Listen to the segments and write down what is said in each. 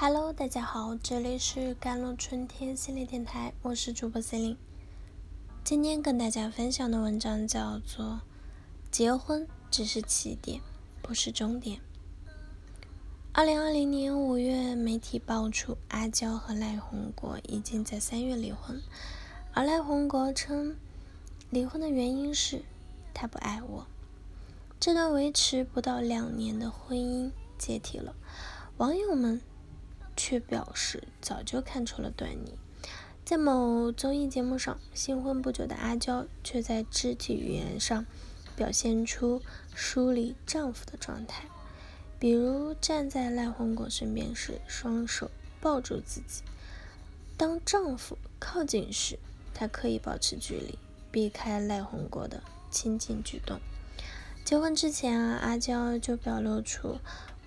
Hello，大家好，这里是甘露春天系列电台，我是主播 C 琳。今天跟大家分享的文章叫做《结婚只是起点，不是终点》。二零二零年五月，媒体爆出阿娇和赖宏国已经在三月离婚，而赖宏国称离婚的原因是他不爱我。这段维持不到两年的婚姻解体了，网友们却表示早就看出了端倪。在某综艺节目上，新婚不久的阿娇却在肢体语言上表现出疏离丈夫的状态，比如站在赖宏国身边时，双手抱住自己；当丈夫靠近时，她刻意保持距离，避开赖宏国的亲近举动。结婚之前啊，阿娇就表露出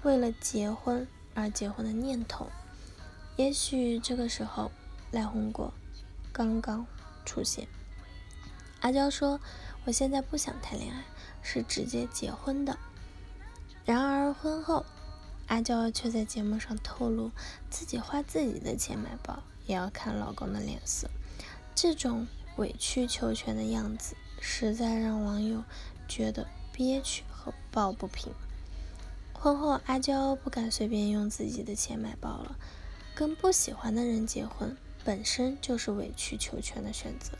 为了结婚而结婚的念头。也许这个时候。赖宏国刚刚出现。阿娇说：“我现在不想谈恋爱，是直接结婚的。”然而婚后，阿娇却在节目上透露，自己花自己的钱买包，也要看老公的脸色。这种委曲求全的样子，实在让网友觉得憋屈和抱不平。婚后，阿娇不敢随便用自己的钱买包了，跟不喜欢的人结婚。本身就是委曲求全的选择，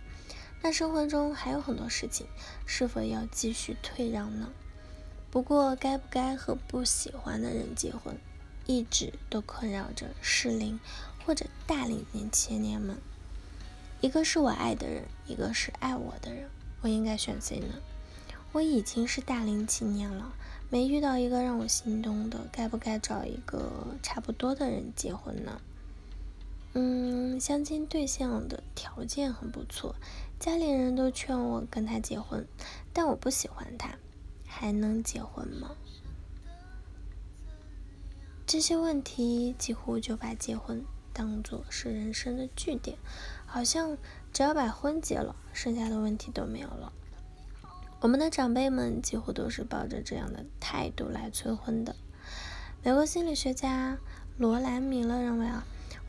那生活中还有很多事情，是否要继续退让呢？不过，该不该和不喜欢的人结婚，一直都困扰着适龄或者大龄年青年们。一个是我爱的人，一个是爱我的人，我应该选谁呢？我已经是大龄青年了，没遇到一个让我心动的，该不该找一个差不多的人结婚呢？嗯，相亲对象的条件很不错，家里人都劝我跟他结婚，但我不喜欢他，还能结婚吗？这些问题几乎就把结婚当做是人生的据点，好像只要把婚结了，剩下的问题都没有了。我们的长辈们几乎都是抱着这样的态度来催婚的。美国心理学家罗兰·米勒认为啊。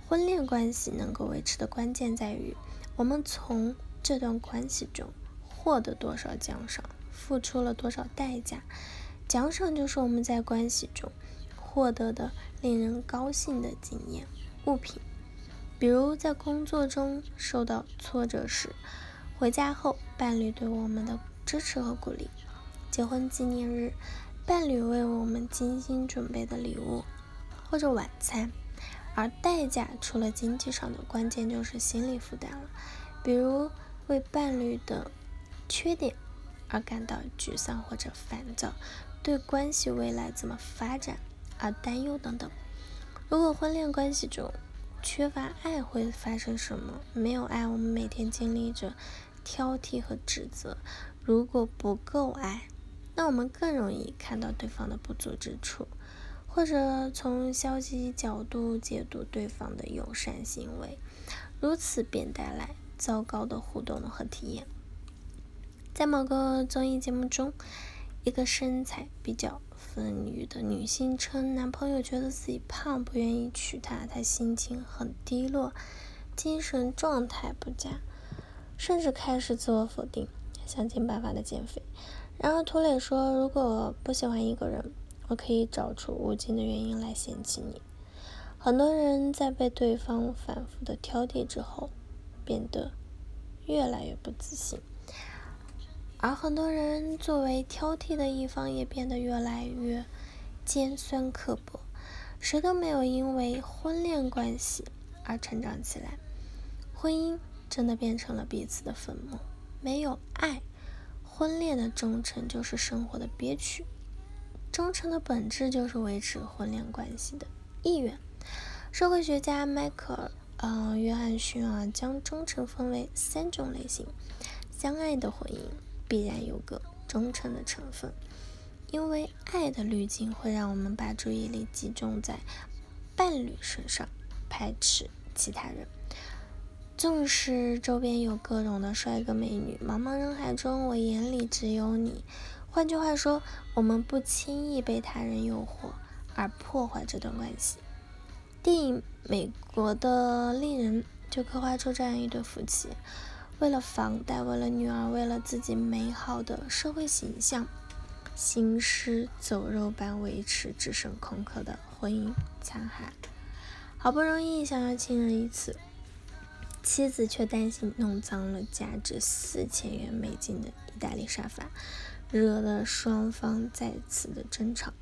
婚恋关系能够维持的关键在于，我们从这段关系中获得多少奖赏，付出了多少代价。奖赏就是我们在关系中获得的令人高兴的经验、物品。比如在工作中受到挫折时，回家后伴侣对我们的支持和鼓励；结婚纪念日，伴侣为我们精心准备的礼物，或者晚餐。而代价除了经济上的，关键就是心理负担了。比如为伴侣的缺点而感到沮丧或者烦躁，对关系未来怎么发展而担忧等等。如果婚恋关系中缺乏爱，会发生什么？没有爱，我们每天经历着挑剔和指责。如果不够爱，那我们更容易看到对方的不足之处。或者从消极角度解读对方的友善行为，如此便带来糟糕的互动和体验。在某个综艺节目中，一个身材比较丰腴的女性称，男朋友觉得自己胖，不愿意娶她，她心情很低落，精神状态不佳，甚至开始自我否定，想尽办法的减肥。然而涂磊说，如果不喜欢一个人，我可以找出无尽的原因来嫌弃你。很多人在被对方反复的挑剔之后，变得越来越不自信，而很多人作为挑剔的一方，也变得越来越尖酸刻薄。谁都没有因为婚恋关系而成长起来，婚姻真的变成了彼此的坟墓。没有爱，婚恋的忠诚就是生活的憋屈。忠诚的本质就是维持婚恋关系的意愿。社会学家迈克尔·呃约翰逊啊，将忠诚分为三种类型。相爱的婚姻必然有个忠诚的成分，因为爱的滤镜会让我们把注意力集中在伴侣身上，排斥其他人。纵使周边有各种的帅哥美女，茫茫人海中，我眼里只有你。换句话说，我们不轻易被他人诱惑而破坏这段关系。电影《美国的丽人》就刻画出这样一对夫妻，为了房贷，为了女儿，为了自己美好的社会形象，行尸走肉般维持只剩空壳的婚姻残骸。好不容易想要亲热一次，妻子却担心弄脏了价值四千元美金的意大利沙发，惹得双方再次的争吵。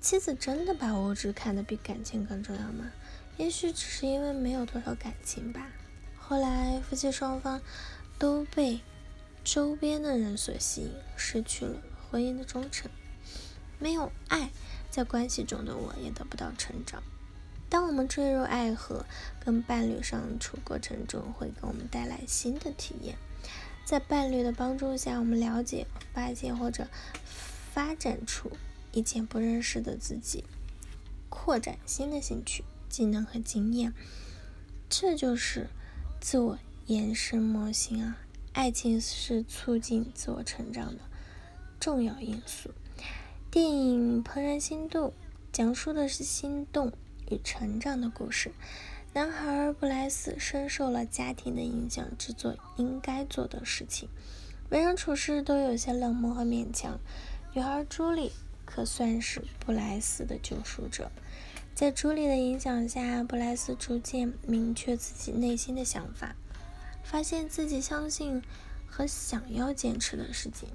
妻子真的把物质看得比感情更重要吗？也许只是因为没有多少感情吧。后来夫妻双方都被周边的人所吸引，失去了婚姻的忠诚。没有爱，在关系中的我也得不到成长。当我们坠入爱河，跟伴侣相处过程中，会给我们带来新的体验。在伴侣的帮助下，我们了解、发现或者发展出。以前不认识的自己，扩展新的兴趣、技能和经验，这就是自我延伸模型啊！爱情是促进自我成长的重要因素。电影《怦然心动》讲述的是心动与成长的故事。男孩布莱斯深受了家庭的影响，只做应该做的事情，为人处事都有些冷漠和勉强。女孩朱莉。可算是布莱斯的救赎者。在朱莉的影响下，布莱斯逐渐明确自己内心的想法，发现自己相信和想要坚持的事情，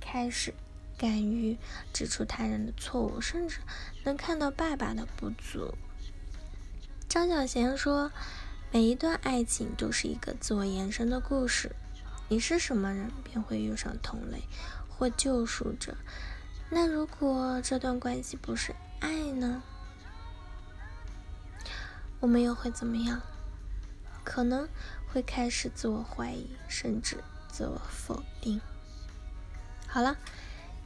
开始敢于指出他人的错误，甚至能看到爸爸的不足。张小娴说：“每一段爱情都是一个自我延伸的故事。你是什么人，便会遇上同类或救赎者。”那如果这段关系不是爱呢？我们又会怎么样？可能会开始自我怀疑，甚至自我否定。好了，